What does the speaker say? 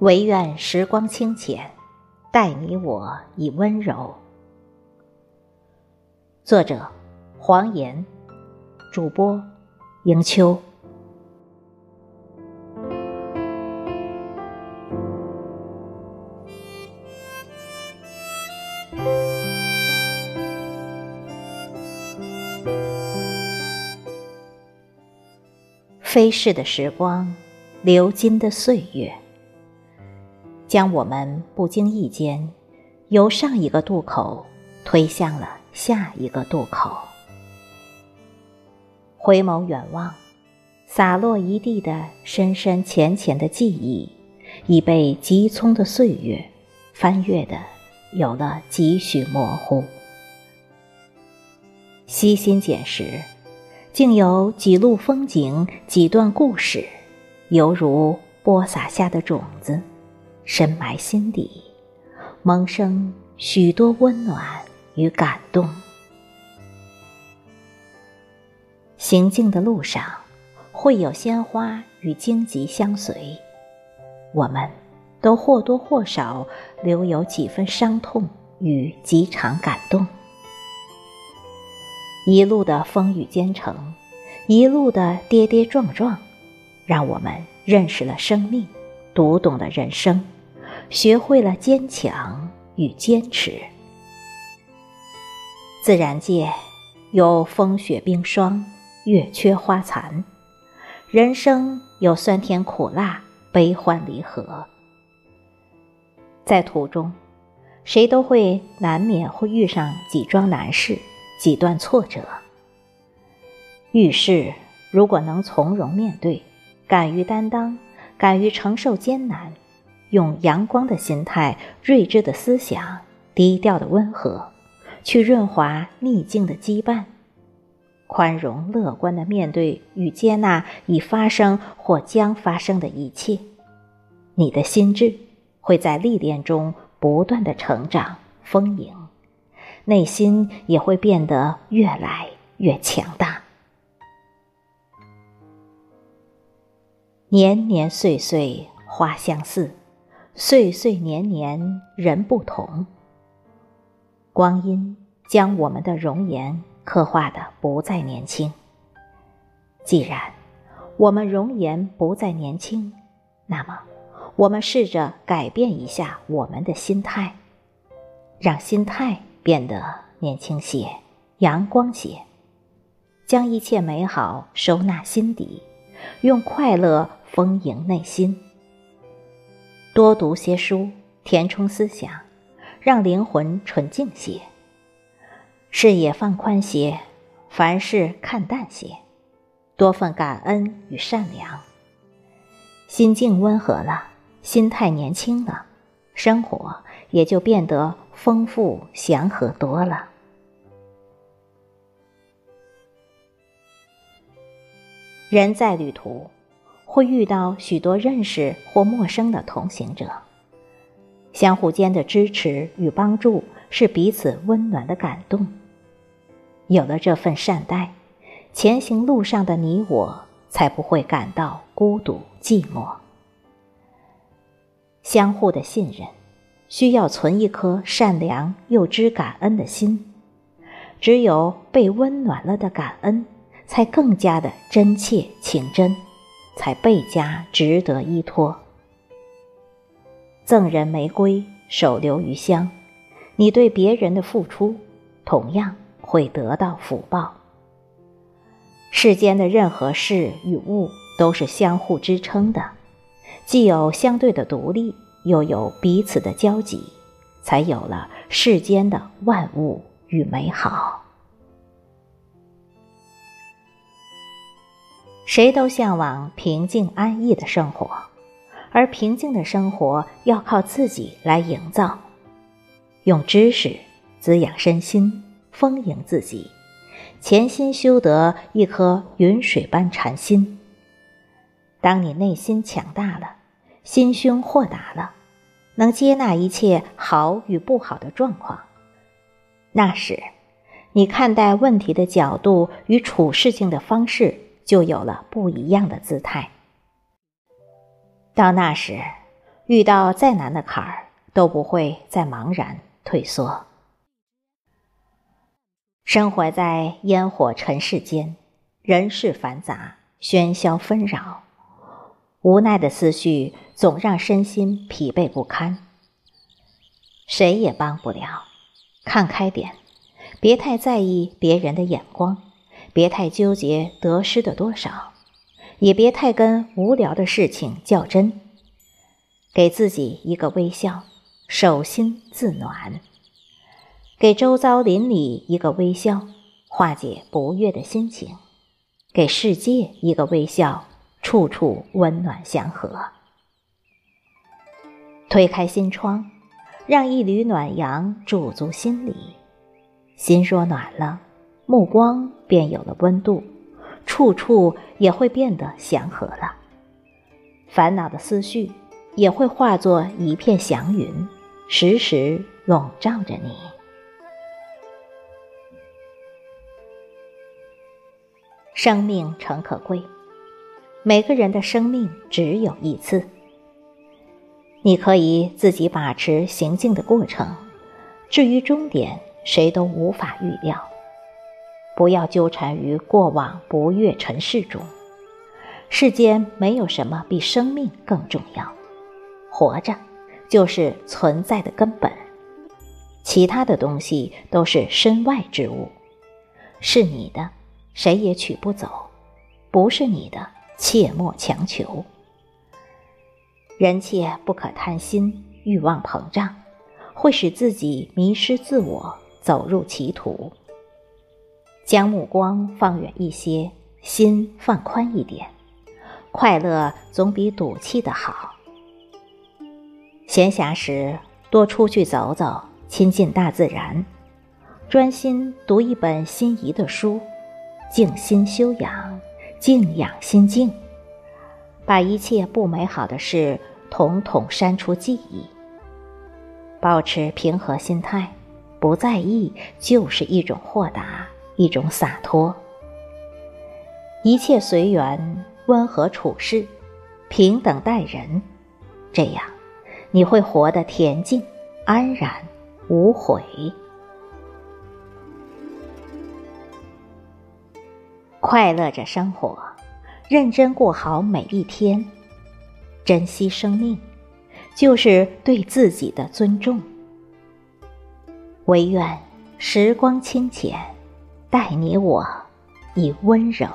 唯愿时光清浅，待你我以温柔。作者：黄岩，主播：迎秋。飞逝的时光，流金的岁月。将我们不经意间，由上一个渡口推向了下一个渡口。回眸远望，洒落一地的深深浅浅的记忆，已被急匆的岁月翻阅的有了几许模糊。悉心捡拾，竟有几路风景，几段故事，犹如播撒下的种子。深埋心底，萌生许多温暖与感动。行进的路上，会有鲜花与荆棘相随，我们都或多或少留有几分伤痛与几场感动。一路的风雨兼程，一路的跌跌撞撞，让我们认识了生命，读懂了人生。学会了坚强与坚持。自然界有风雪冰霜、月缺花残，人生有酸甜苦辣、悲欢离合。在途中，谁都会难免会遇上几桩难事、几段挫折。遇事如果能从容面对，敢于担当，敢于承受艰难。用阳光的心态、睿智的思想、低调的温和，去润滑逆境的羁绊，宽容乐观的面对与接纳已发生或将发生的一切，你的心智会在历练中不断的成长丰盈，内心也会变得越来越强大。年年岁岁花相似。岁岁年年人不同，光阴将我们的容颜刻画的不再年轻。既然我们容颜不再年轻，那么我们试着改变一下我们的心态，让心态变得年轻些、阳光些，将一切美好收纳心底，用快乐丰盈内心。多读些书，填充思想，让灵魂纯净些；视野放宽些，凡事看淡些，多份感恩与善良。心境温和了，心态年轻了，生活也就变得丰富祥和多了。人在旅途。会遇到许多认识或陌生的同行者，相互间的支持与帮助是彼此温暖的感动。有了这份善待，前行路上的你我才不会感到孤独寂寞。相互的信任，需要存一颗善良又知感恩的心。只有被温暖了的感恩，才更加的真切情真。才倍加值得依托。赠人玫瑰，手留余香。你对别人的付出，同样会得到福报。世间的任何事与物都是相互支撑的，既有相对的独立，又有彼此的交集，才有了世间的万物与美好。谁都向往平静安逸的生活，而平静的生活要靠自己来营造。用知识滋养身心，丰盈自己，潜心修得一颗云水般禅心。当你内心强大了，心胸豁达了，能接纳一切好与不好的状况，那时，你看待问题的角度与处事情的方式。就有了不一样的姿态。到那时，遇到再难的坎儿，都不会再茫然退缩。生活在烟火尘世间，人事繁杂，喧嚣纷扰，无奈的思绪总让身心疲惫不堪。谁也帮不了，看开点，别太在意别人的眼光，别太纠结得失的多少，也别太跟无聊的事情较真。给自己一个微笑，手心自暖；给周遭邻里一个微笑，化解不悦的心情；给世界一个微笑，处处温暖祥和。推开心窗。让一缕暖阳驻足心里，心若暖了，目光便有了温度，处处也会变得祥和了。烦恼的思绪也会化作一片祥云，时时笼罩着你。生命诚可贵，每个人的生命只有一次。你可以自己把持行进的过程，至于终点，谁都无法预料。不要纠缠于过往不悦尘世中，世间没有什么比生命更重要。活着就是存在的根本，其他的东西都是身外之物。是你的，谁也取不走；不是你的，切莫强求。人切不可贪心，欲望膨胀，会使自己迷失自我，走入歧途。将目光放远一些，心放宽一点，快乐总比赌气的好。闲暇时多出去走走，亲近大自然，专心读一本心仪的书，静心修养，静养心境，把一切不美好的事。统统删除记忆，保持平和心态，不在意就是一种豁达，一种洒脱。一切随缘，温和处事，平等待人，这样你会活得恬静、安然、无悔。快乐着生活，认真过好每一天。珍惜生命，就是对自己的尊重。唯愿时光清浅，待你我以温柔。